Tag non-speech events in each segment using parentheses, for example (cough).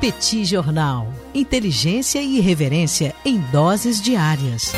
Petit Jornal. Inteligência e irreverência em doses diárias.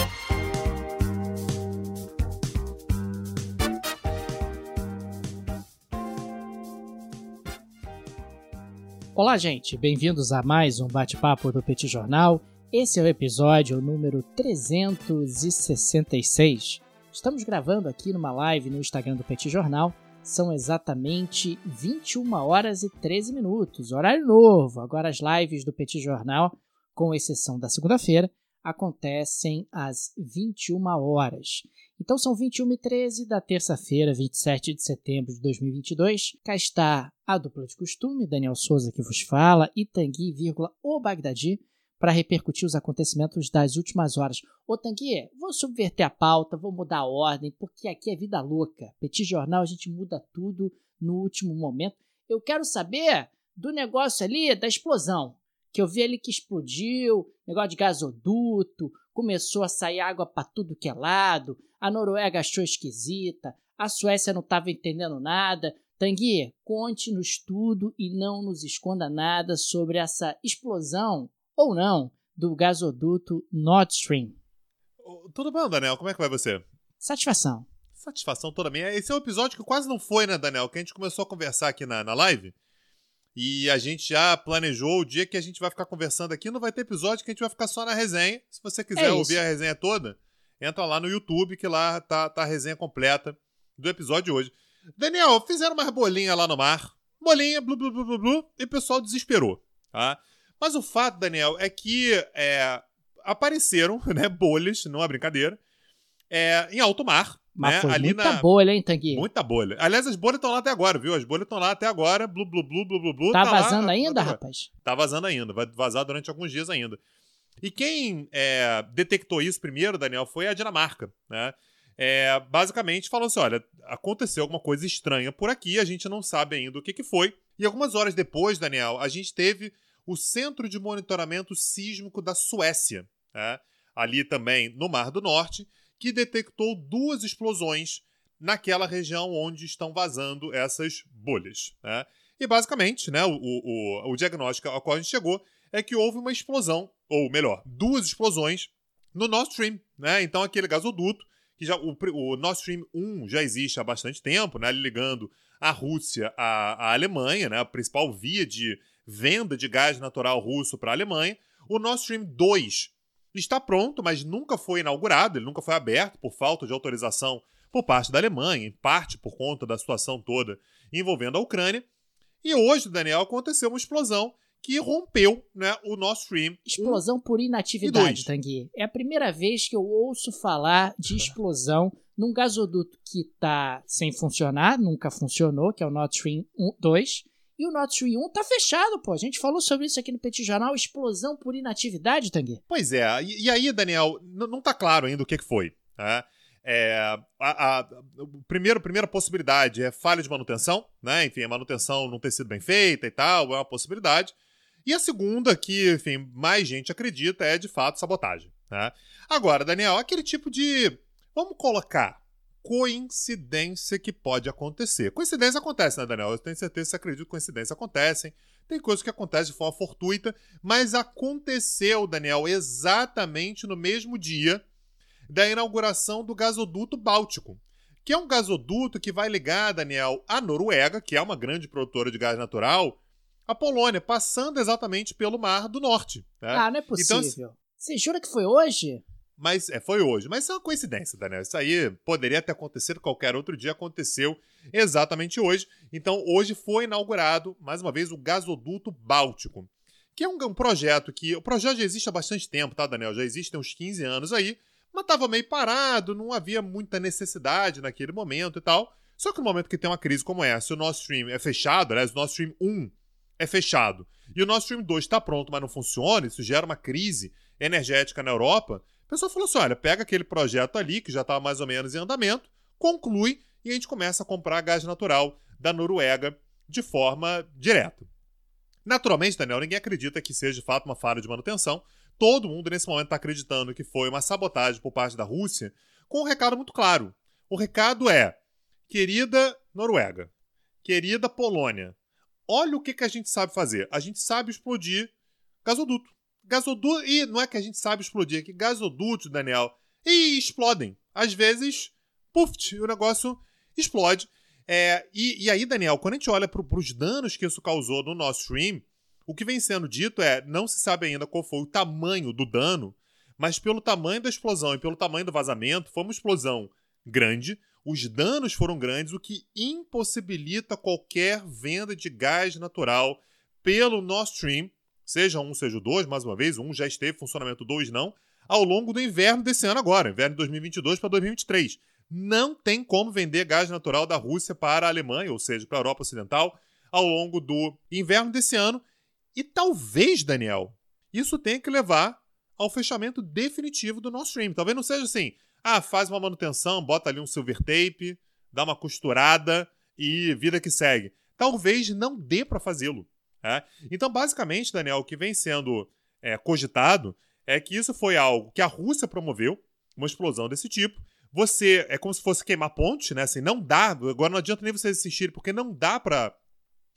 Olá, gente. Bem-vindos a mais um bate-papo do Petit Jornal. Esse é o episódio número 366. Estamos gravando aqui numa live no Instagram do Petit Jornal são exatamente 21 horas e 13 minutos, horário novo. Agora as lives do Petit Jornal, com exceção da segunda-feira, acontecem às 21 horas. Então são 21 e 13 da terça-feira, 27 de setembro de 2022. Cá está a dupla de costume, Daniel Souza que vos fala, e Tanguy, vírgula, o Bagdadi, para repercutir os acontecimentos das últimas horas. Ô Tanguy, vou subverter a pauta, vou mudar a ordem, porque aqui é vida louca. Petit Jornal, a gente muda tudo no último momento. Eu quero saber do negócio ali da explosão. Que eu vi ali que explodiu, negócio de gasoduto, começou a sair água para tudo que é lado, a Noruega achou esquisita, a Suécia não estava entendendo nada. Tanguy, conte-nos tudo e não nos esconda nada sobre essa explosão ou não do gasoduto Nord Stream. Tudo bom, Daniel? Como é que vai você? Satisfação. Satisfação toda minha. Esse é um episódio que quase não foi, né, Daniel? Que a gente começou a conversar aqui na, na live. E a gente já planejou o dia que a gente vai ficar conversando aqui. Não vai ter episódio que a gente vai ficar só na resenha. Se você quiser é ouvir a resenha toda, entra lá no YouTube que lá tá, tá a resenha completa do episódio de hoje. Daniel, fizeram umas bolinhas lá no mar. Bolinha, blu, blu, blu, blu, blu, e o pessoal desesperou, tá? Mas o fato, Daniel, é que é, apareceram (laughs) né, bolhas, não é brincadeira, é, em alto mar. Mas né, foi ali muita na... bolha, hein, Tanguy? Muita bolha. Aliás, as bolhas estão lá até agora, viu? As bolhas estão lá até agora. Blu, blu, blu, blu, blu, blu. Tá, tá vazando lá, ainda, tá, rapaz? Tá vazando ainda. Vai vazar durante alguns dias ainda. E quem é, detectou isso primeiro, Daniel, foi a Dinamarca, né? É, basicamente falou assim: olha, aconteceu alguma coisa estranha por aqui, a gente não sabe ainda o que, que foi. E algumas horas depois, Daniel, a gente teve o Centro de Monitoramento Sísmico da Suécia, né? ali também no Mar do Norte, que detectou duas explosões naquela região onde estão vazando essas bolhas. Né? E basicamente, né, o, o, o diagnóstico ao qual a gente chegou é que houve uma explosão, ou melhor, duas explosões no Nord Stream. Né? Então, aquele gasoduto, que já o, o Nord Stream 1 já existe há bastante tempo, né, ligando a Rússia à, à Alemanha, né, a principal via de venda de gás natural russo para a Alemanha. O Nord Stream 2 está pronto, mas nunca foi inaugurado, ele nunca foi aberto por falta de autorização por parte da Alemanha, em parte por conta da situação toda envolvendo a Ucrânia. E hoje, Daniel, aconteceu uma explosão que rompeu né, o Nord Stream. Explosão por inatividade, Tanguy. É a primeira vez que eu ouço falar de explosão num gasoduto que está sem funcionar, nunca funcionou, que é o Nord Stream 2, e o Stream 1 tá fechado, pô. A gente falou sobre isso aqui no Petit Jornal, explosão por inatividade, Tanguy. Pois é, e, e aí, Daniel, não tá claro ainda o que, que foi. Né? É, a, a, primeiro, primeira possibilidade é falha de manutenção, né? Enfim, a manutenção não ter sido bem feita e tal, é uma possibilidade. E a segunda, que, enfim, mais gente acredita, é de fato sabotagem. Né? Agora, Daniel, aquele tipo de. Vamos colocar coincidência que pode acontecer. Coincidência acontece, né, Daniel? Eu tenho certeza que você acredita que coincidências acontecem. Tem coisas que acontecem de forma fortuita, mas aconteceu, Daniel, exatamente no mesmo dia da inauguração do gasoduto Báltico, que é um gasoduto que vai ligar, Daniel, a Noruega, que é uma grande produtora de gás natural, a Polônia, passando exatamente pelo Mar do Norte. Né? Ah, não é possível. Então, Você jura que foi hoje? Mas é, foi hoje. Mas é uma coincidência, Daniel. Isso aí poderia ter acontecido qualquer outro dia, aconteceu exatamente hoje. Então, hoje foi inaugurado, mais uma vez, o gasoduto Báltico. Que é um, um projeto que. O projeto já existe há bastante tempo, tá, Daniel? Já existe há uns 15 anos aí, mas estava meio parado, não havia muita necessidade naquele momento e tal. Só que no momento que tem uma crise como essa, o Nord Stream é fechado, aliás, o Nord Stream 1 é fechado, e o Nord Stream 2 está pronto, mas não funciona, isso gera uma crise energética na Europa. O pessoal falou assim: olha, pega aquele projeto ali, que já estava mais ou menos em andamento, conclui e a gente começa a comprar gás natural da Noruega de forma direta. Naturalmente, Daniel, ninguém acredita que seja de fato uma falha de manutenção. Todo mundo nesse momento está acreditando que foi uma sabotagem por parte da Rússia, com um recado muito claro. O recado é: querida Noruega, querida Polônia, olha o que, que a gente sabe fazer. A gente sabe explodir gasoduto. Gasoduto. E não é que a gente sabe explodir, é que gasoduto, Daniel, e explodem. Às vezes, puf, o negócio explode. É, e, e, aí, Daniel, quando a gente olha para os danos que isso causou no nosso stream, o que vem sendo dito é: não se sabe ainda qual foi o tamanho do dano, mas pelo tamanho da explosão e pelo tamanho do vazamento, foi uma explosão grande, os danos foram grandes, o que impossibilita qualquer venda de gás natural pelo Nord Stream, seja um, seja o dois, mais uma vez, um já esteve funcionamento, dois não, ao longo do inverno desse ano agora, inverno de 2022 para 2023. Não tem como vender gás natural da Rússia para a Alemanha, ou seja, para a Europa Ocidental, ao longo do inverno desse ano. E talvez, Daniel, isso tenha que levar ao fechamento definitivo do nosso stream. Talvez não seja assim, ah, faz uma manutenção, bota ali um silver tape, dá uma costurada e vida que segue. Talvez não dê para fazê-lo. É? Então, basicamente, Daniel, o que vem sendo é, cogitado é que isso foi algo que a Rússia promoveu, uma explosão desse tipo. Você é como se fosse queimar ponte, né? Assim, não dá. Agora não adianta nem vocês assistirem, porque não dá para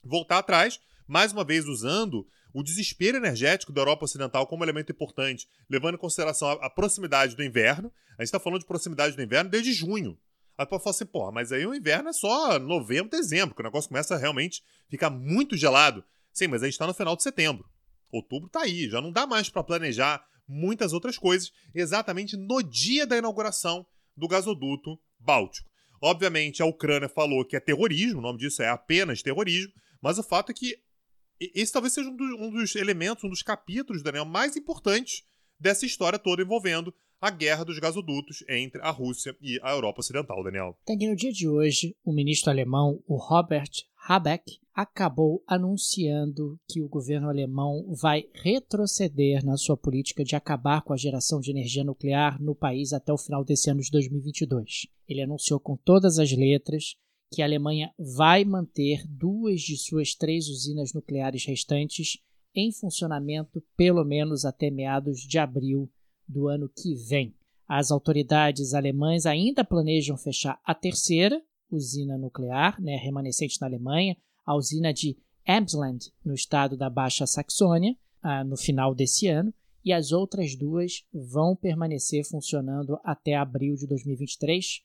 voltar atrás. Mais uma vez usando o desespero energético da Europa Ocidental como elemento importante, levando em consideração a, a proximidade do inverno. A gente está falando de proximidade do inverno desde junho. Aí pode falar assim, porra, mas aí o inverno é só novembro, dezembro, que o negócio começa a realmente ficar muito gelado. Sim, mas a gente está no final de setembro. Outubro está aí, já não dá mais para planejar muitas outras coisas exatamente no dia da inauguração do gasoduto Báltico. Obviamente, a Ucrânia falou que é terrorismo, o nome disso é apenas terrorismo, mas o fato é que esse talvez seja um dos, um dos elementos, um dos capítulos, Daniel, mais importantes dessa história toda envolvendo a guerra dos gasodutos entre a Rússia e a Europa Ocidental, Daniel. Tem que no dia de hoje, o ministro alemão, o Robert Habeck, acabou anunciando que o governo alemão vai retroceder na sua política de acabar com a geração de energia nuclear no país até o final desse ano de 2022. Ele anunciou com todas as letras que a Alemanha vai manter duas de suas três usinas nucleares restantes em funcionamento pelo menos até meados de abril do ano que vem. As autoridades alemãs ainda planejam fechar a terceira usina nuclear, né, remanescente na Alemanha, a usina de Emsland, no estado da Baixa Saxônia, ah, no final desse ano, e as outras duas vão permanecer funcionando até abril de 2023,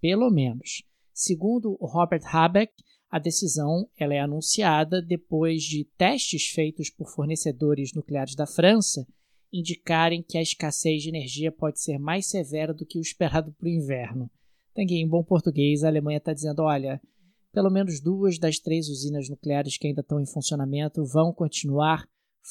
pelo menos. Segundo Robert Habeck, a decisão ela é anunciada depois de testes feitos por fornecedores nucleares da França indicarem que a escassez de energia pode ser mais severa do que o esperado para o inverno. Então, em bom português, a Alemanha está dizendo: olha, pelo menos duas das três usinas nucleares que ainda estão em funcionamento vão continuar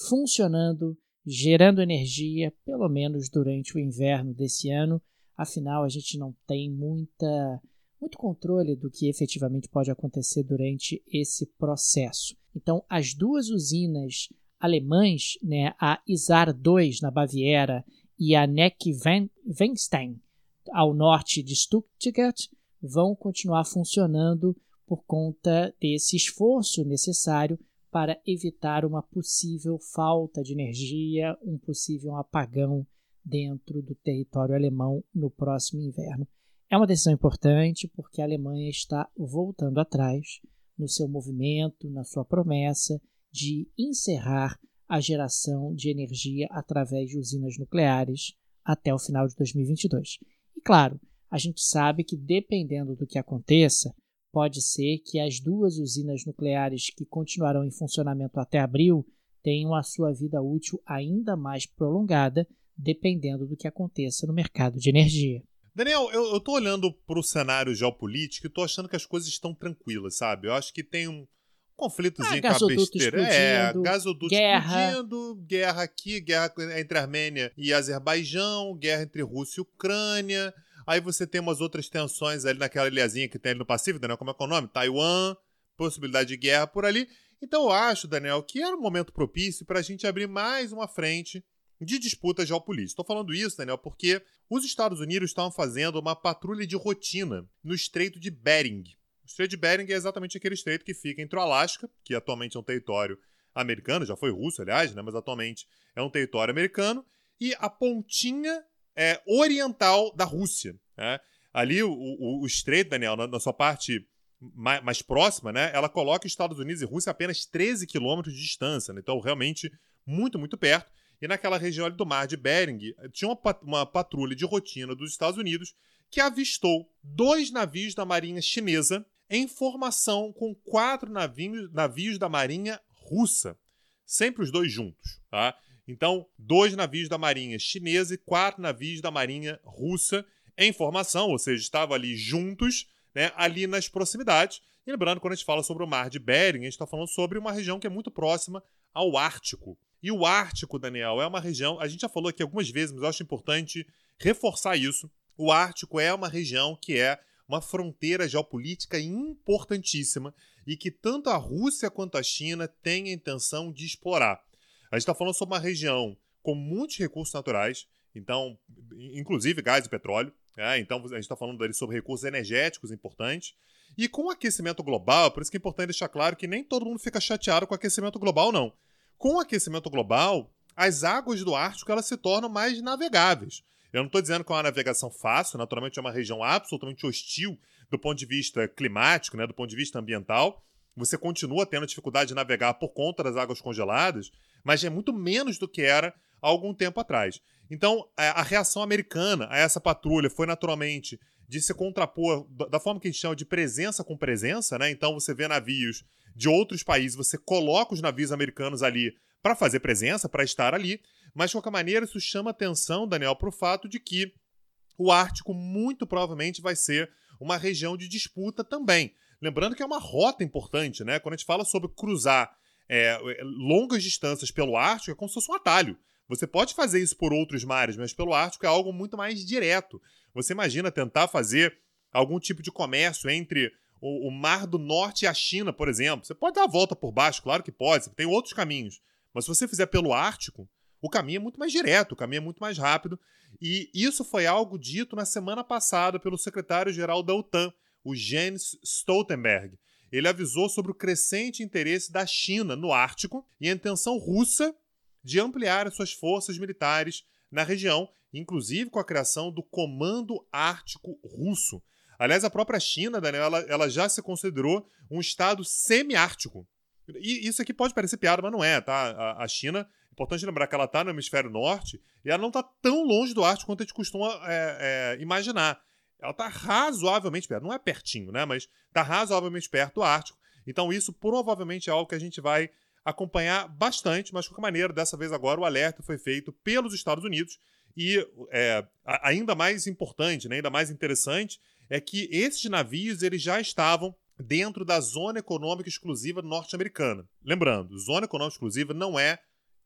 funcionando, gerando energia, pelo menos durante o inverno desse ano. Afinal, a gente não tem muita muito controle do que efetivamente pode acontecer durante esse processo. Então, as duas usinas alemãs, né, a Isar 2 na Baviera e a Neckwenstein ao norte de Stuttgart, vão continuar funcionando por conta desse esforço necessário para evitar uma possível falta de energia, um possível apagão dentro do território alemão no próximo inverno. É uma decisão importante porque a Alemanha está voltando atrás no seu movimento, na sua promessa de encerrar a geração de energia através de usinas nucleares até o final de 2022. E claro, a gente sabe que dependendo do que aconteça, pode ser que as duas usinas nucleares que continuarão em funcionamento até abril tenham a sua vida útil ainda mais prolongada, dependendo do que aconteça no mercado de energia. Daniel, eu, tô olhando pro cenário geopolítico e tô achando que as coisas estão tranquilas, sabe? Eu acho que tem um conflitozinho ah, com a besteira. É, gasoduto guerra. explodindo, guerra aqui, guerra entre Armênia e Azerbaijão, guerra entre Rússia e Ucrânia. Aí você tem umas outras tensões ali naquela ilhazinha que tem ali no Pacífico, Daniel, como é que é o nome? Taiwan, possibilidade de guerra por ali. Então eu acho, Daniel, que era um momento propício para a gente abrir mais uma frente de disputa geopolítica. Estou falando isso, Daniel, porque os Estados Unidos estavam fazendo uma patrulha de rotina no Estreito de Bering. O Estreito de Bering é exatamente aquele estreito que fica entre o Alasca, que atualmente é um território americano, já foi russo, aliás, né, mas atualmente é um território americano, e a pontinha é, oriental da Rússia. Né? Ali, o, o, o, estreito, Daniel, na, na, sua parte mais, mais, próxima, né, ela coloca Estados Unidos e Rússia a apenas 13 quilômetros de distância. Né, então, realmente, muito, muito perto. E naquela região do mar de Bering, tinha uma, uma patrulha de rotina dos Estados Unidos que avistou dois navios da Marinha Chinesa em formação com quatro navios, navios da Marinha Russa. Sempre os dois juntos, tá? Então, dois navios da Marinha Chinesa e quatro navios da Marinha Russa em formação, ou seja, estavam ali juntos, né, ali nas proximidades. E lembrando, quando a gente fala sobre o Mar de Bering, a gente está falando sobre uma região que é muito próxima ao Ártico. E o Ártico, Daniel, é uma região, a gente já falou aqui algumas vezes, mas eu acho importante reforçar isso. O Ártico é uma região que é uma fronteira geopolítica importantíssima e que tanto a Rússia quanto a China têm a intenção de explorar. A gente está falando sobre uma região com muitos recursos naturais, então, inclusive gás e petróleo. Né? Então, a gente está falando ali sobre recursos energéticos importantes. E com o aquecimento global, por isso que é importante deixar claro que nem todo mundo fica chateado com o aquecimento global, não. Com o aquecimento global, as águas do Ártico elas se tornam mais navegáveis. Eu não estou dizendo que é uma navegação fácil, naturalmente é uma região absolutamente hostil do ponto de vista climático, né, do ponto de vista ambiental. Você continua tendo dificuldade de navegar por conta das águas congeladas, mas é muito menos do que era há algum tempo atrás. Então, a reação americana a essa patrulha foi naturalmente de se contrapor da forma que a gente chama de presença com presença, né? Então você vê navios de outros países, você coloca os navios americanos ali para fazer presença, para estar ali, mas de qualquer maneira isso chama atenção, Daniel, para o fato de que o Ártico muito provavelmente vai ser uma região de disputa também. Lembrando que é uma rota importante, né? Quando a gente fala sobre cruzar é, longas distâncias pelo Ártico, é como se fosse um atalho. Você pode fazer isso por outros mares, mas pelo Ártico é algo muito mais direto. Você imagina tentar fazer algum tipo de comércio entre o, o Mar do Norte e a China, por exemplo. Você pode dar a volta por baixo, claro que pode, tem outros caminhos. Mas se você fizer pelo Ártico, o caminho é muito mais direto, o caminho é muito mais rápido. E isso foi algo dito na semana passada pelo secretário-geral da OTAN, o Jens Stoltenberg. Ele avisou sobre o crescente interesse da China no Ártico e a intenção russa de ampliar as suas forças militares na região, inclusive com a criação do Comando Ártico Russo. Aliás, a própria China, Daniel, ela, ela já se considerou um estado semi-ártico. E isso aqui pode parecer piada, mas não é, tá? A, a China, importante lembrar que ela está no hemisfério norte e ela não está tão longe do Ártico quanto a gente costuma é, é, imaginar. Ela está razoavelmente perto, não é pertinho, né? Mas está razoavelmente perto do Ártico. Então, isso provavelmente é algo que a gente vai acompanhar bastante, mas de qualquer maneira, dessa vez agora o alerta foi feito pelos Estados Unidos e é, ainda mais importante, né, ainda mais interessante, é que esses navios eles já estavam dentro da zona econômica exclusiva norte-americana. Lembrando, zona econômica exclusiva não é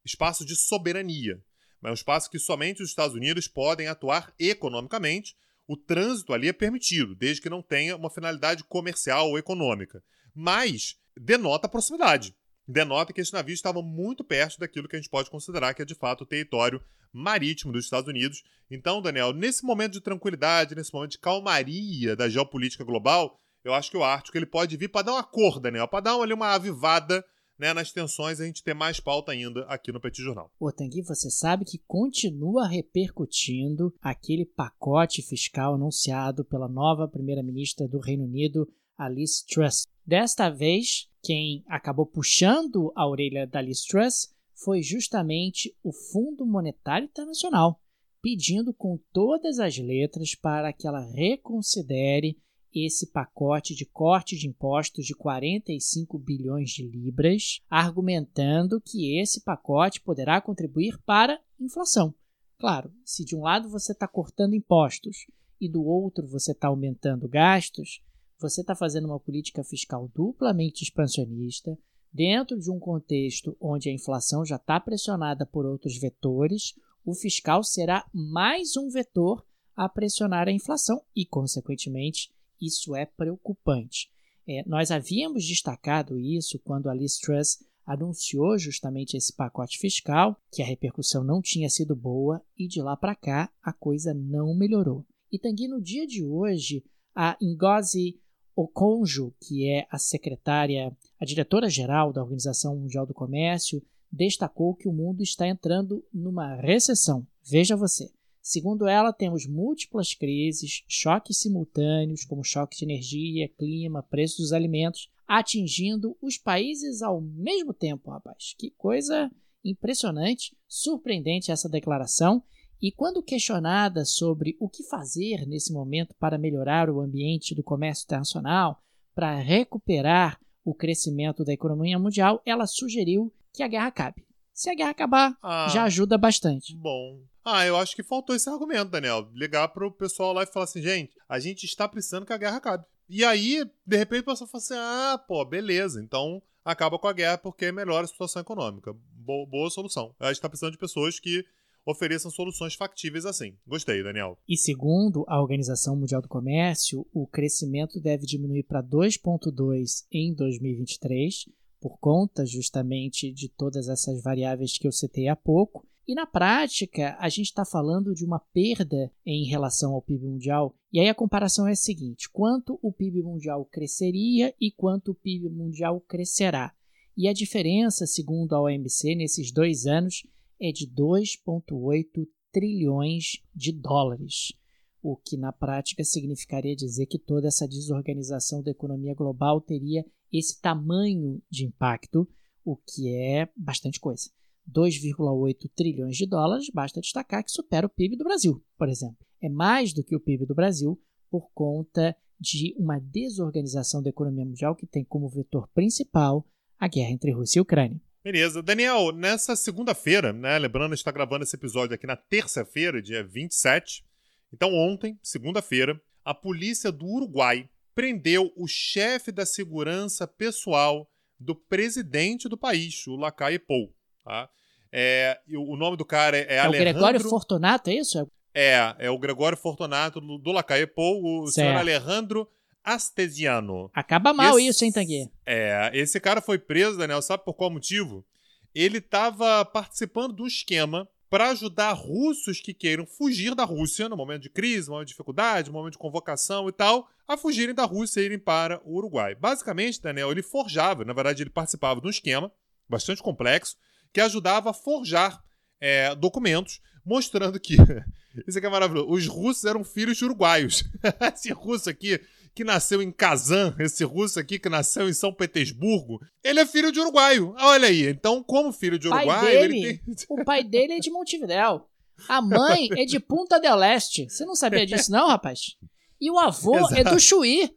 espaço de soberania, mas é um espaço que somente os Estados Unidos podem atuar economicamente. O trânsito ali é permitido, desde que não tenha uma finalidade comercial ou econômica. Mas denota proximidade denota que esses navios estavam muito perto daquilo que a gente pode considerar que é de fato o território marítimo dos Estados Unidos. Então, Daniel, nesse momento de tranquilidade, nesse momento de calmaria da geopolítica global, eu acho que o Ártico ele pode vir para dar uma cor, Daniel, para dar ali uma avivada né, nas tensões a gente ter mais pauta ainda aqui no Petit Jornal. Ô, Tanguy, você sabe que continua repercutindo aquele pacote fiscal anunciado pela nova primeira-ministra do Reino Unido, Alice Truss. Desta vez, quem acabou puxando a orelha da Liz Truss foi justamente o Fundo Monetário Internacional, pedindo com todas as letras para que ela reconsidere esse pacote de corte de impostos de 45 bilhões de libras, argumentando que esse pacote poderá contribuir para inflação. Claro, se de um lado você está cortando impostos e do outro você está aumentando gastos, você está fazendo uma política fiscal duplamente expansionista, dentro de um contexto onde a inflação já está pressionada por outros vetores, o fiscal será mais um vetor a pressionar a inflação e, consequentemente, isso é preocupante. É, nós havíamos destacado isso quando a Liz Truss anunciou justamente esse pacote fiscal, que a repercussão não tinha sido boa e de lá para cá a coisa não melhorou. E Tanguy, no dia de hoje, a Ngozi Okonjo, que é a secretária, a diretora-geral da Organização Mundial do Comércio, destacou que o mundo está entrando numa recessão. Veja você, Segundo ela, temos múltiplas crises, choques simultâneos, como choque de energia, clima, preço dos alimentos, atingindo os países ao mesmo tempo, rapaz. Que coisa impressionante, surpreendente essa declaração. E quando questionada sobre o que fazer nesse momento para melhorar o ambiente do comércio internacional, para recuperar o crescimento da economia mundial, ela sugeriu que a guerra acabe. Se a guerra acabar, ah, já ajuda bastante. Bom. Ah, eu acho que faltou esse argumento, Daniel. Ligar pro pessoal lá e falar assim, gente, a gente está precisando que a guerra acabe. E aí, de repente, o pessoal fala assim: ah, pô, beleza, então acaba com a guerra porque melhora a situação econômica. Boa, boa solução. A gente está precisando de pessoas que ofereçam soluções factíveis assim. Gostei, Daniel. E segundo a Organização Mundial do Comércio, o crescimento deve diminuir para 2,2 em 2023, por conta justamente de todas essas variáveis que eu citei há pouco. E na prática, a gente está falando de uma perda em relação ao PIB mundial. E aí a comparação é a seguinte: quanto o PIB mundial cresceria e quanto o PIB mundial crescerá. E a diferença, segundo a OMC, nesses dois anos é de 2,8 trilhões de dólares, o que na prática significaria dizer que toda essa desorganização da economia global teria esse tamanho de impacto, o que é bastante coisa. 2,8 trilhões de dólares, basta destacar que supera o PIB do Brasil, por exemplo. É mais do que o PIB do Brasil por conta de uma desorganização da economia mundial que tem como vetor principal a guerra entre Rússia e Ucrânia. Beleza. Daniel, nessa segunda-feira, né? Lembrando, a gente está gravando esse episódio aqui na terça-feira, dia 27. Então, ontem, segunda-feira, a polícia do Uruguai prendeu o chefe da segurança pessoal do presidente do país, o Lacaille Pou. Tá? É, o nome do cara é, é, é Alejandro... o Gregório Fortunato, é isso? É, é o Gregório Fortunato do, do Lacaille Pou, o certo. senhor Alejandro Astesiano. Acaba mal esse, isso, hein, Tanguy? É, esse cara foi preso, Daniel, sabe por qual motivo? Ele estava participando do esquema para ajudar russos que queiram fugir da Rússia no momento de crise, no momento de dificuldade, no momento de convocação e tal, a fugirem da Rússia e irem para o Uruguai. Basicamente, Daniel, ele forjava, na verdade, ele participava de um esquema bastante complexo que ajudava a forjar é, documentos mostrando que. (laughs) Isso aqui é maravilhoso. Os russos eram filhos de uruguaios. (laughs) Esse russo aqui que nasceu em Kazan, esse russo aqui que nasceu em São Petersburgo, ele é filho de uruguaio. Olha aí, então, como filho de uruguaio, dele, ele tem... O pai dele é de Montevidéu. A mãe é de Punta del Este. Você não sabia disso, não, rapaz? E o avô Exato. é do Chuí.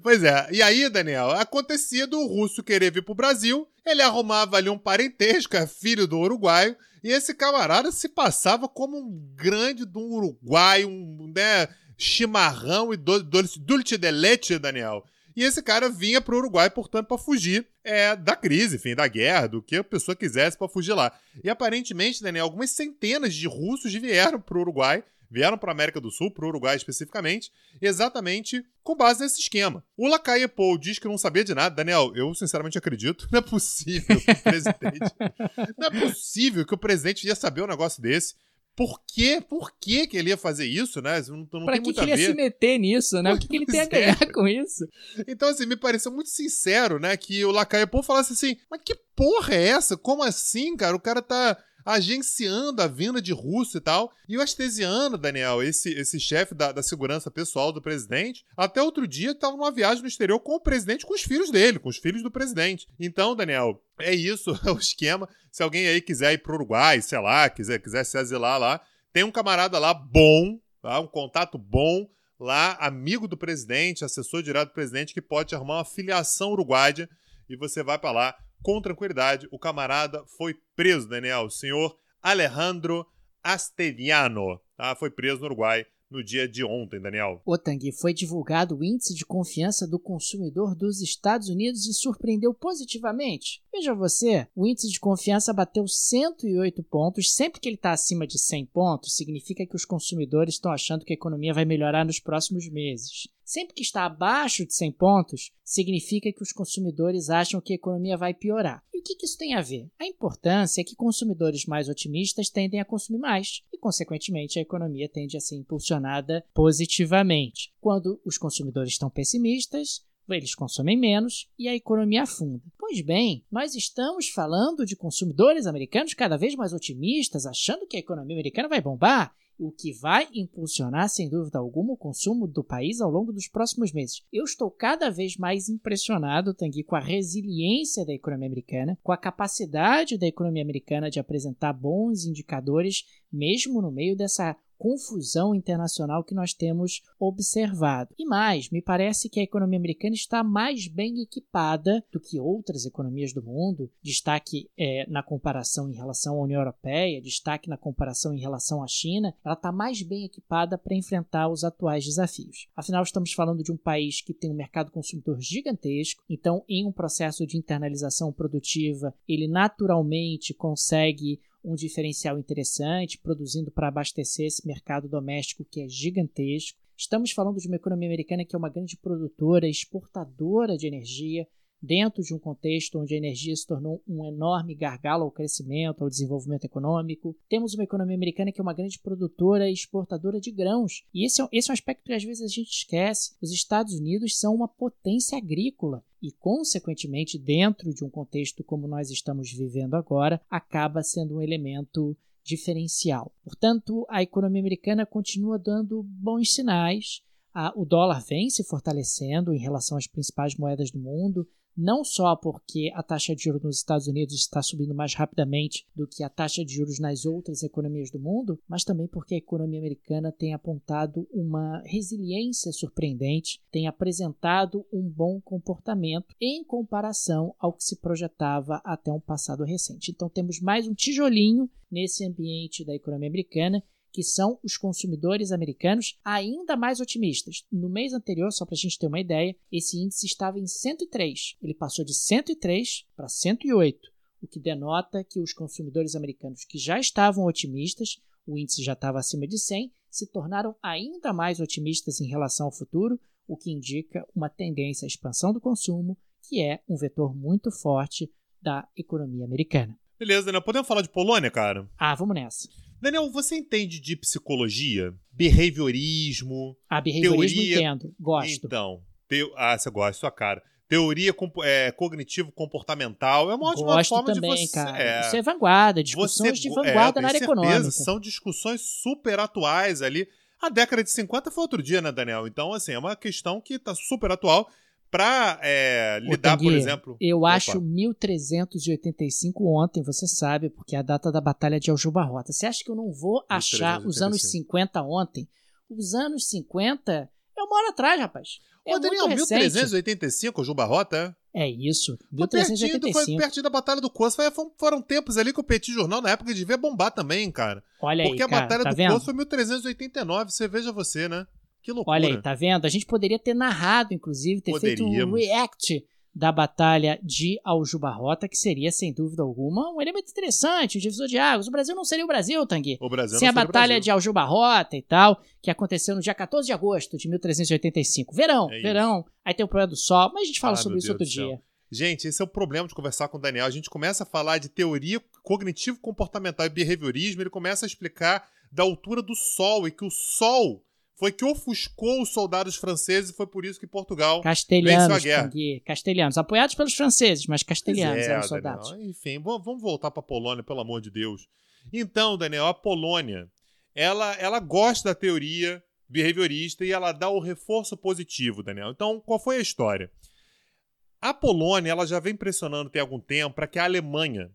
Pois é. E aí, Daniel, acontecia do russo querer vir pro Brasil, ele arrumava ali um parentesco, é filho do uruguaio, e esse camarada se passava como um grande do Uruguai, um, né, chimarrão e dulce, de leite, Daniel. E esse cara vinha para o Uruguai, portanto, para fugir é, da crise, enfim, da guerra, do que a pessoa quisesse para fugir lá. E aparentemente, Daniel, algumas centenas de russos vieram para o Uruguai, vieram para a América do Sul, para o Uruguai especificamente, exatamente com base nesse esquema. O Lacaille Paul diz que não sabia de nada. Daniel, eu sinceramente acredito. (laughs) Não é possível que o presidente. não é possível que o presidente ia saber um negócio desse por quê? Por que, que ele ia fazer isso, né? Não, não pra tem que, que ele ia se meter nisso, né? O que, que ele (laughs) tem a ganhar é. com isso? Então, assim, me pareceu muito sincero, né? Que o Lacaille Paul falasse assim, mas que porra é essa? Como assim, cara? O cara tá agenciando a vinda de russo e tal. E o Astesiano, Daniel, esse, esse chefe da, da segurança pessoal do presidente, até outro dia estava numa viagem no exterior com o presidente, com os filhos dele, com os filhos do presidente. Então, Daniel, é isso, (laughs) é o esquema. Se alguém aí quiser ir pro Uruguai, sei lá, quiser, quiser se asilar lá, tem um camarada lá bom, tá? um contato bom lá, amigo do presidente, assessor direto do presidente, que pode arrumar uma filiação uruguaia e você vai para lá com tranquilidade. O camarada foi preso, Daniel. O senhor Alejandro Asteliano tá? foi preso no Uruguai no dia de ontem, Daniel. Otang, foi divulgado o índice de confiança do consumidor dos Estados Unidos e surpreendeu positivamente. Veja você, o índice de confiança bateu 108 pontos. Sempre que ele está acima de 100 pontos, significa que os consumidores estão achando que a economia vai melhorar nos próximos meses. Sempre que está abaixo de 100 pontos, significa que os consumidores acham que a economia vai piorar. E o que, isso tem a ver? A importância é que consumidores mais otimistas tendem a consumir mais e, consequentemente, a economia tende a ser impulsionada positivamente. Quando os consumidores estão pessimistas, eles consomem menos e a economia afunda. Pois bem, nós estamos falando de consumidores americanos cada vez mais otimistas, achando que a economia americana vai bombar o que vai impulsionar, sem dúvida alguma, o consumo do país ao longo dos próximos meses. Eu estou cada vez mais impressionado, Tanguy, com a resiliência da economia americana, com a capacidade da economia americana de apresentar bons indicadores, mesmo no meio dessa confusão internacional que nós temos observado. E mais, me parece que a economia americana está mais bem equipada do que outras economias do mundo. Destaque é, na comparação em relação à União Europeia, destaque na comparação em relação à China. Ela está mais bem equipada para enfrentar os atuais desafios. Afinal, estamos falando de um país que tem um mercado consumidor gigantesco, então, em um processo de internalização produtiva, ele naturalmente consegue um diferencial interessante, produzindo para abastecer esse mercado doméstico que é gigantesco. Estamos falando de uma economia americana que é uma grande produtora, exportadora de energia, dentro de um contexto onde a energia se tornou um enorme gargalo ao crescimento, ao desenvolvimento econômico. Temos uma economia americana que é uma grande produtora e exportadora de grãos. E esse é, esse é um aspecto que às vezes a gente esquece. Os Estados Unidos são uma potência agrícola e, consequentemente, dentro de um contexto como nós estamos vivendo agora, acaba sendo um elemento diferencial. Portanto, a economia americana continua dando bons sinais. o dólar vem se fortalecendo em relação às principais moedas do mundo não só porque a taxa de juros nos Estados Unidos está subindo mais rapidamente do que a taxa de juros nas outras economias do mundo, mas também porque a economia americana tem apontado uma resiliência surpreendente, tem apresentado um bom comportamento em comparação ao que se projetava até um passado recente. Então temos mais um tijolinho nesse ambiente da economia americana que são os consumidores americanos ainda mais otimistas. No mês anterior, só para a gente ter uma ideia, esse índice estava em 103. Ele passou de 103 para 108, o que denota que os consumidores americanos que já estavam otimistas, o índice já estava acima de 100, se tornaram ainda mais otimistas em relação ao futuro, o que indica uma tendência à expansão do consumo, que é um vetor muito forte da economia americana. Beleza, né? Podemos falar de Polônia, cara? Ah, vamos nessa. Daniel, você entende de psicologia? Behaviorismo? Ah, behaviorismo teoria... entendo. Gosto. Então, te... ah, você gosta, sua cara. Teoria é, cognitivo-comportamental é uma ótima Gosto forma também, de você... cara. É... Isso é vanguarda, discussões você... de vanguarda é, na área certeza, econômica. São discussões super atuais ali. A década de 50 foi outro dia, né, Daniel? Então, assim, é uma questão que está super atual para é, lidar, por exemplo. Eu Opa. acho 1385 ontem, você sabe, porque é a data da Batalha de Aljubarrota. Você acha que eu não vou achar os anos 50 ontem? Os anos 50 é uma hora atrás, rapaz. É Ô, Daniel, 1385, Aljubarrota? É isso, 1385. Foi pertinho, foi da Batalha do Coço. Foram, tempos ali que o Petit Jornal, na época, devia bombar também, cara. Olha Porque aí, cara, a Batalha tá do vendo? Coço foi 1389, você veja você, né? Que loucura. Olha aí, tá vendo? A gente poderia ter narrado, inclusive, ter feito um react da batalha de Aljubarrota, que seria, sem dúvida alguma, um elemento interessante, um divisor de águas. O Brasil não seria o Brasil, Tanguy. O Brasil Sem a batalha de Aljubarrota e tal, que aconteceu no dia 14 de agosto de 1385. Verão, É verão. Aí tem o problema do sol, mas a gente fala Ah, sobre isso Deus outro céu. dia. Gente, esse é o problema de conversar com o Daniel. A gente começa a falar de teoria cognitivo-comportamental e behaviorismo, ele começa a explicar da altura do Sol e que o Sol foi que ofuscou os soldados franceses e foi por isso que Portugal venceu a Castelhanos, guerra. Tanguy. Castelhanos. Apoiados pelos franceses, mas castelhanos é, eram soldados. Daniel. Enfim, vamos voltar para a Polônia, pelo amor de Deus. Então, Daniel, a Polônia, ela, ela gosta da teoria behaviorista e ela dá o reforço positivo, Daniel. Então, qual foi a história? A Polônia, ela já vem pressionando tem algum tempo para que a Alemanha,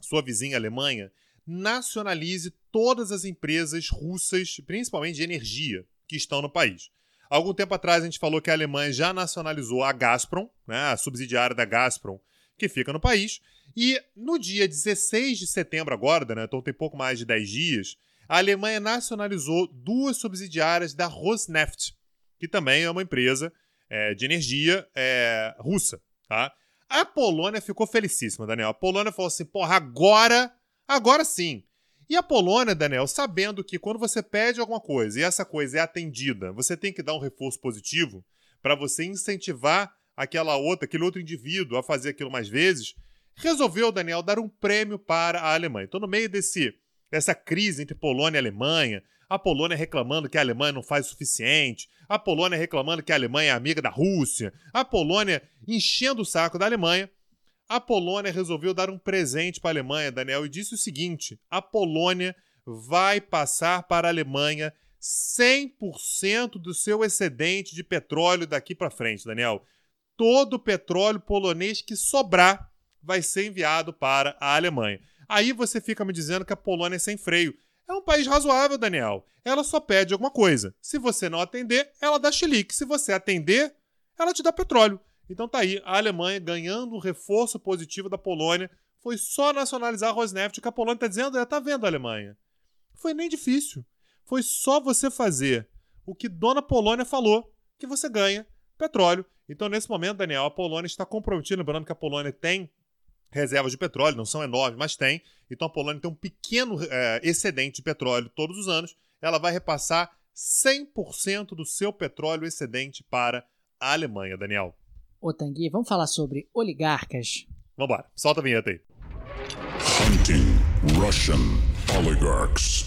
sua vizinha Alemanha, nacionalize todas as empresas russas, principalmente de energia, que estão no país. Algum tempo atrás a gente falou que a Alemanha já nacionalizou a Gazprom, né, a subsidiária da Gazprom, que fica no país. E no dia 16 de setembro agora, né, então tem pouco mais de 10 dias, a Alemanha nacionalizou duas subsidiárias da Rosneft, que também é uma empresa é, de energia é, russa. Tá? A Polônia ficou felicíssima, Daniel. A Polônia falou assim: porra, agora, agora sim. E a Polônia, Daniel, sabendo que quando você pede alguma coisa e essa coisa é atendida, você tem que dar um reforço positivo para você incentivar aquela outra, aquele outro indivíduo a fazer aquilo mais vezes, resolveu, Daniel, dar um prêmio para a Alemanha. Então, no meio desse, dessa crise entre Polônia e Alemanha, a Polônia reclamando que a Alemanha não faz o suficiente, a Polônia reclamando que a Alemanha é amiga da Rússia, a Polônia enchendo o saco da Alemanha, a Polônia resolveu dar um presente para a Alemanha, Daniel, e disse o seguinte: a Polônia vai passar para a Alemanha 100% do seu excedente de petróleo daqui para frente, Daniel. Todo o petróleo polonês que sobrar vai ser enviado para a Alemanha. Aí você fica me dizendo que a Polônia é sem freio. É um país razoável, Daniel. Ela só pede alguma coisa. Se você não atender, ela dá chilique. Se você atender, ela te dá petróleo. Então tá aí, a Alemanha ganhando um reforço positivo da Polônia. Foi só nacionalizar a Rosneft que a Polônia tá dizendo, é, tá vendo a Alemanha. Foi nem difícil. Foi só você fazer o que Dona Polônia falou, que você ganha petróleo. Então, nesse momento, Daniel, a Polônia está comprometida, lembrando que a Polônia tem reservas de petróleo, não são enormes, mas tem. Então, a Polônia tem um pequeno é, excedente de petróleo todos os anos. Ela vai repassar 100% do seu petróleo excedente para a Alemanha, Daniel. Ô, Tanguy, vamos falar sobre oligarcas. Vambora, solta a vinheta aí. Hunting Russian oligarchs.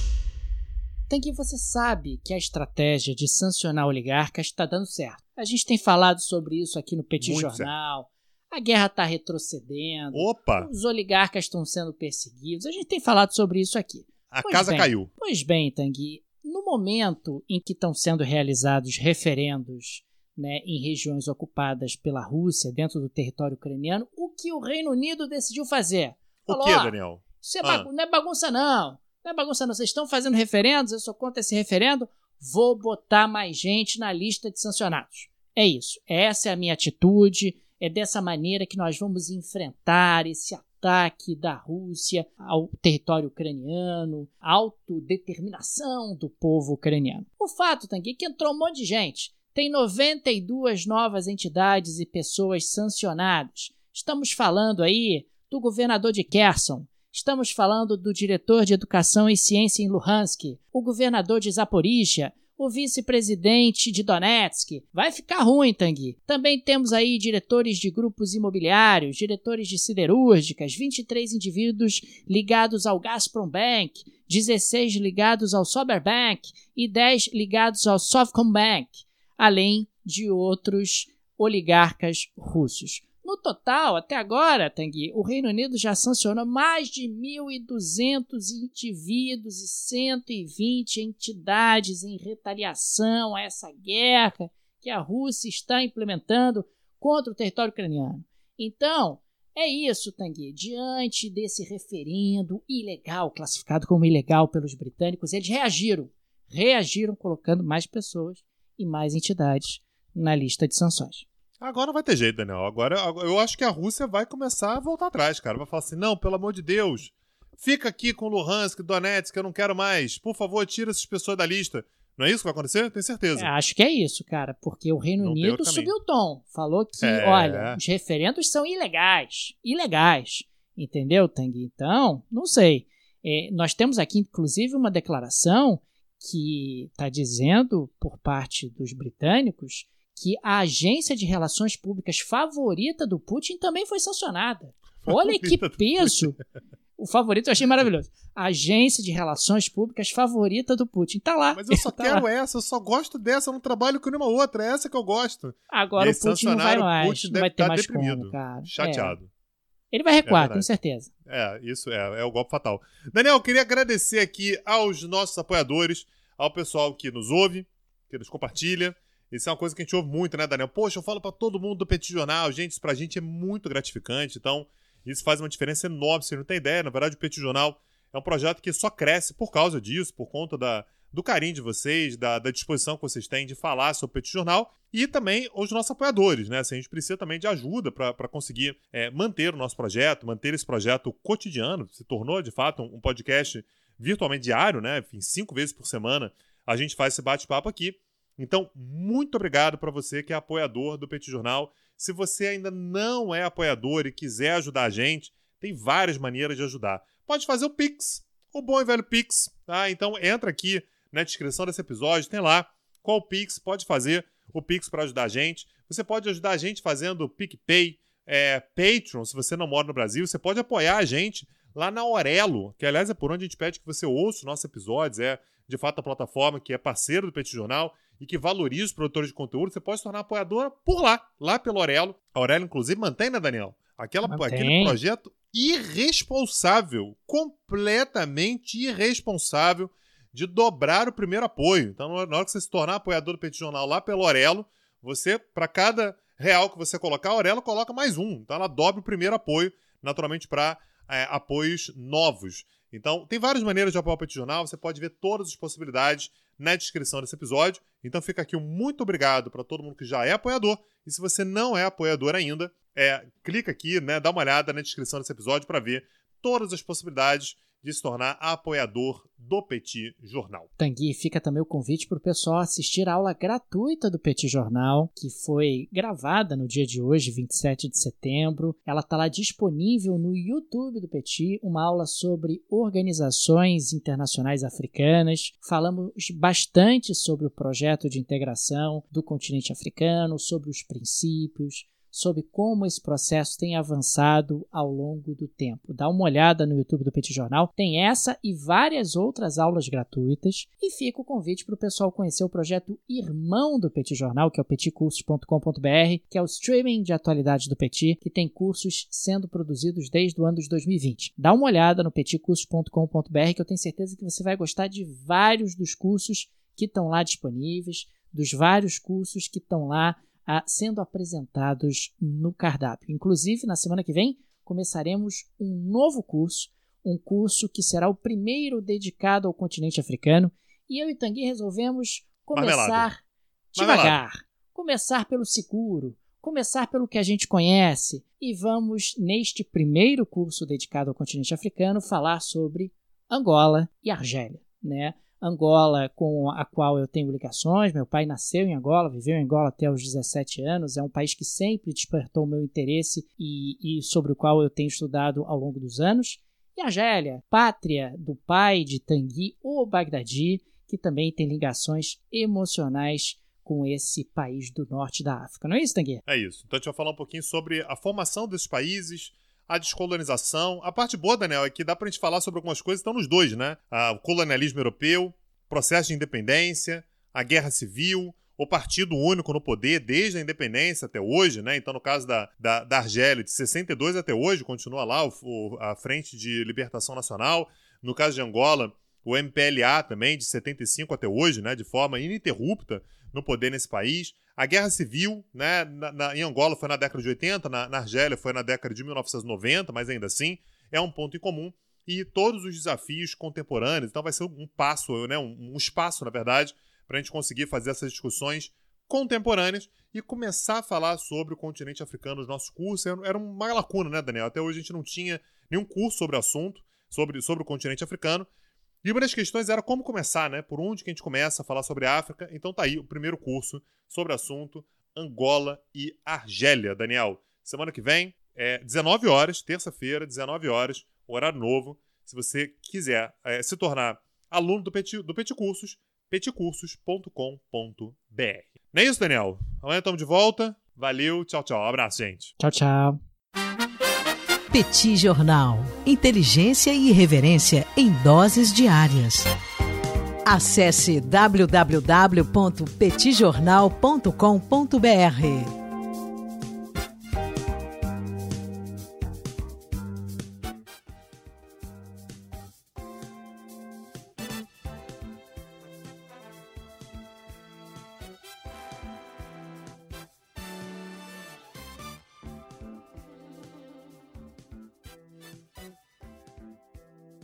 Tanguy, você sabe que a estratégia de sancionar oligarcas está dando certo. A gente tem falado sobre isso aqui no Petit Muito Jornal. A guerra está retrocedendo. Opa, Os oligarcas estão sendo perseguidos. A gente tem falado sobre isso aqui. a Pois casa bem. caiu. Pois bem, Tanguy, no momento em que estão sendo realizados referendos né, em regiões ocupadas pela Rússia, dentro do território ucraniano, o que o Reino Unido decidiu fazer? O Falou, que, ó, Daniel? Isso é Ah. bagu- não é bagunça, não. Não é bagunça, não. Vocês estão fazendo referendos, eu sou contra esse referendo. Vou botar mais gente na lista de sancionados. É isso. Essa é a minha atitude. É dessa maneira que nós vamos enfrentar esse ataque da Rússia ao território ucraniano, a autodeterminação do povo ucraniano. O fato, Tanguy, é que entrou um monte de gente. Tem 92 novas entidades e pessoas sancionadas. Estamos falando aí do governador de Kherson, Estamos falando do diretor de Educação e Ciência em Luhansk, o governador de Zaporizhia, o vice-presidente de Donetsk. Vai ficar ruim, Tanguy. Também temos aí diretores de grupos imobiliários, diretores de siderúrgicas, 23 indivíduos ligados ao Gazprom Bank, 16 ligados ao Soberbank e 10 ligados ao Sovcombank, além de outros oligarcas russos. No total, até agora, Tanguy, o Reino Unido já sancionou mais de 1.200 indivíduos e 120 entidades em retaliação a essa guerra que a Rússia está implementando contra o território ucraniano. Então, é isso, Tanguy. Diante desse referendo ilegal, classificado como ilegal pelos britânicos, eles reagiram. Reagiram colocando mais pessoas e mais entidades na lista de sanções. Agora não vai ter jeito, Daniel. Agora eu acho que a Rússia vai começar a voltar atrás, cara. Vai falar assim: não, pelo amor de Deus, fica aqui com Luhansk, Donetsk, eu não quero mais. Por favor, tira essas pessoas da lista. Não é isso que vai acontecer? Tenho certeza. É, acho que é isso, cara, porque o Reino Não Unido subiu o tom. Falou que, É. olha, os referendos são ilegais. Ilegais. Entendeu, Tanguy? Então, não sei. É, nós temos aqui, inclusive, uma declaração que está dizendo, por parte dos britânicos, que a agência de relações públicas favorita do Putin também foi sancionada. Olha que peso! O favorito eu achei maravilhoso. A agência de relações públicas favorita do Putin. Tá lá. Mas eu só (laughs) Tá quero lá. essa, eu só gosto dessa, eu não trabalho com nenhuma outra. É essa que eu gosto. Agora o Putin não vai mais. Putin não vai ter tá mais deprimido, como, cara. É. Ele vai recuar, É tenho certeza. É, isso é, é o golpe fatal. Daniel, queria agradecer aqui aos nossos apoiadores, ao pessoal que nos ouve, que nos compartilha. Isso é uma coisa que a gente ouve muito, né, Daniel? Poxa, eu falo pra todo mundo do Petit Jornal, gente, isso pra gente é muito gratificante. Então, isso faz uma diferença enorme, você não tem ideia. Na verdade, o Petit Jornal é um projeto que só cresce por causa disso, por conta da, do carinho de vocês, da, da disposição que vocês têm de falar sobre o Petit Jornal e também os nossos apoiadores, né? Assim, a gente precisa também de ajuda para conseguir é, manter o nosso projeto, manter esse projeto cotidiano. Se tornou, de fato, um, um podcast virtualmente diário, né? Enfim, cinco vezes por semana a gente faz esse bate-papo aqui. Então, muito obrigado para você que é apoiador do Petit Jornal. Se você ainda não é apoiador e quiser ajudar a gente, tem várias maneiras de ajudar. Pode fazer o Pix, o bom e velho Pix, tá? Então entra aqui na descrição desse episódio, tem lá qual Pix pode fazer o Pix para ajudar a gente. Você pode ajudar a gente fazendo PicPay, é, Patreon, se você não mora no Brasil. Você pode apoiar a gente lá na Aurelo, que aliás é por onde a gente pede que você ouça os nossos episódios. É de fato a plataforma que é parceiro do Petit Jornal e que valoriza os produtores de conteúdo. Você pode se tornar apoiadora por lá, lá pelo Aurelo. A Aurelo, inclusive, mantém, né, Daniel? Aquela, Mantém. aquele projeto irresponsável, completamente irresponsável de dobrar o primeiro apoio. Então, na hora que você se tornar apoiador do Petit Jornal lá pelo Aurelo, você, para cada real que você colocar, a Aurelo coloca mais um. Então, ela dobra o primeiro apoio, naturalmente, para é, apoios novos. Então, tem várias maneiras de apoiar o Petit Jornal, você pode ver todas as possibilidades na descrição desse episódio. Então, fica aqui um muito obrigado para todo mundo que já é apoiador. E se você não é apoiador ainda, é, clica aqui, né, dá uma olhada na descrição desse episódio para ver todas as possibilidades de se tornar apoiador do Petit Jornal. Tanguy, fica também o convite para o pessoal assistir a aula gratuita do Petit Jornal, que foi gravada no dia de hoje, 27 de setembro. Ela está lá disponível no YouTube do Petit, uma aula sobre organizações internacionais africanas. Falamos bastante sobre o projeto de integração do continente africano, sobre os princípios, sobre como esse processo tem avançado ao longo do tempo. Dá uma olhada no YouTube do Petit Jornal, tem essa e várias outras aulas gratuitas. E fica o convite para o pessoal conhecer o projeto irmão do Petit Jornal, que é o petcursos.com.br, que é o streaming de atualidade do Petit, que tem cursos sendo produzidos desde o ano de 2020. Dá uma olhada no petcursos.com.br, que eu tenho certeza que você vai gostar de vários dos cursos que estão lá disponíveis, dos vários cursos que estão lá ah, sendo apresentados no cardápio. Inclusive, na semana que vem, começaremos um novo curso, um curso que será o primeiro dedicado ao continente africano. E eu e Tanguy resolvemos começar devagar, começar pelo seguro, começar pelo que a gente conhece. E vamos, neste primeiro curso dedicado ao continente africano, falar sobre Angola e Argélia, né? Angola, com a qual eu tenho ligações. Meu pai nasceu em Angola, viveu em Angola até os 17 anos. É um país que sempre despertou o meu interesse e, e sobre o qual eu tenho estudado ao longo dos anos. E Argélia, pátria do pai de Tanguy, o Bagdadi, que também tem ligações emocionais com esse país do norte da África. Não é isso, Tanguy? É isso. Então a gente vai falar um pouquinho sobre a formação desses países, a descolonização. A parte boa, Daniel, é que dá pra gente falar sobre algumas coisas que estão nos dois, né? O colonialismo europeu, processo de independência, a guerra civil, o partido único no poder desde a independência até hoje, né? Então, no caso da, da, da Argélia, de 62 até hoje, continua lá o, o, a Frente de Libertação Nacional. No caso de Angola, o MPLA também, de 75 até hoje, né? De forma ininterrupta no poder nesse país. A guerra civil, né, na, na, em Angola foi na década de 80, na, na Argélia foi na década de 1990, mas ainda assim é um ponto em comum. E todos os desafios contemporâneos, então vai ser um passo, né, um, um espaço, na verdade, para a gente conseguir fazer essas discussões contemporâneas e começar a falar sobre o continente africano nos nossos cursos. Era, uma lacuna, né, Daniel? Até hoje a gente não tinha nenhum curso sobre o assunto, sobre, sobre o continente africano. E uma das questões era como começar, né? Por onde que a gente começa a falar sobre a África? Então tá aí o primeiro curso sobre o assunto Angola e Argélia, Daniel. Semana que vem, é 19 horas, terça-feira, 19 horas, horário novo. Se você quiser é, se tornar aluno do Petit, do Petit Cursos, petcursos.com.br. Não é isso, Daniel? Amanhã estamos de volta. Valeu, tchau, tchau. abraço, gente. Tchau, tchau. Petit Jornal. Inteligência e irreverência em doses diárias. Acesse www.petijornal.com.br.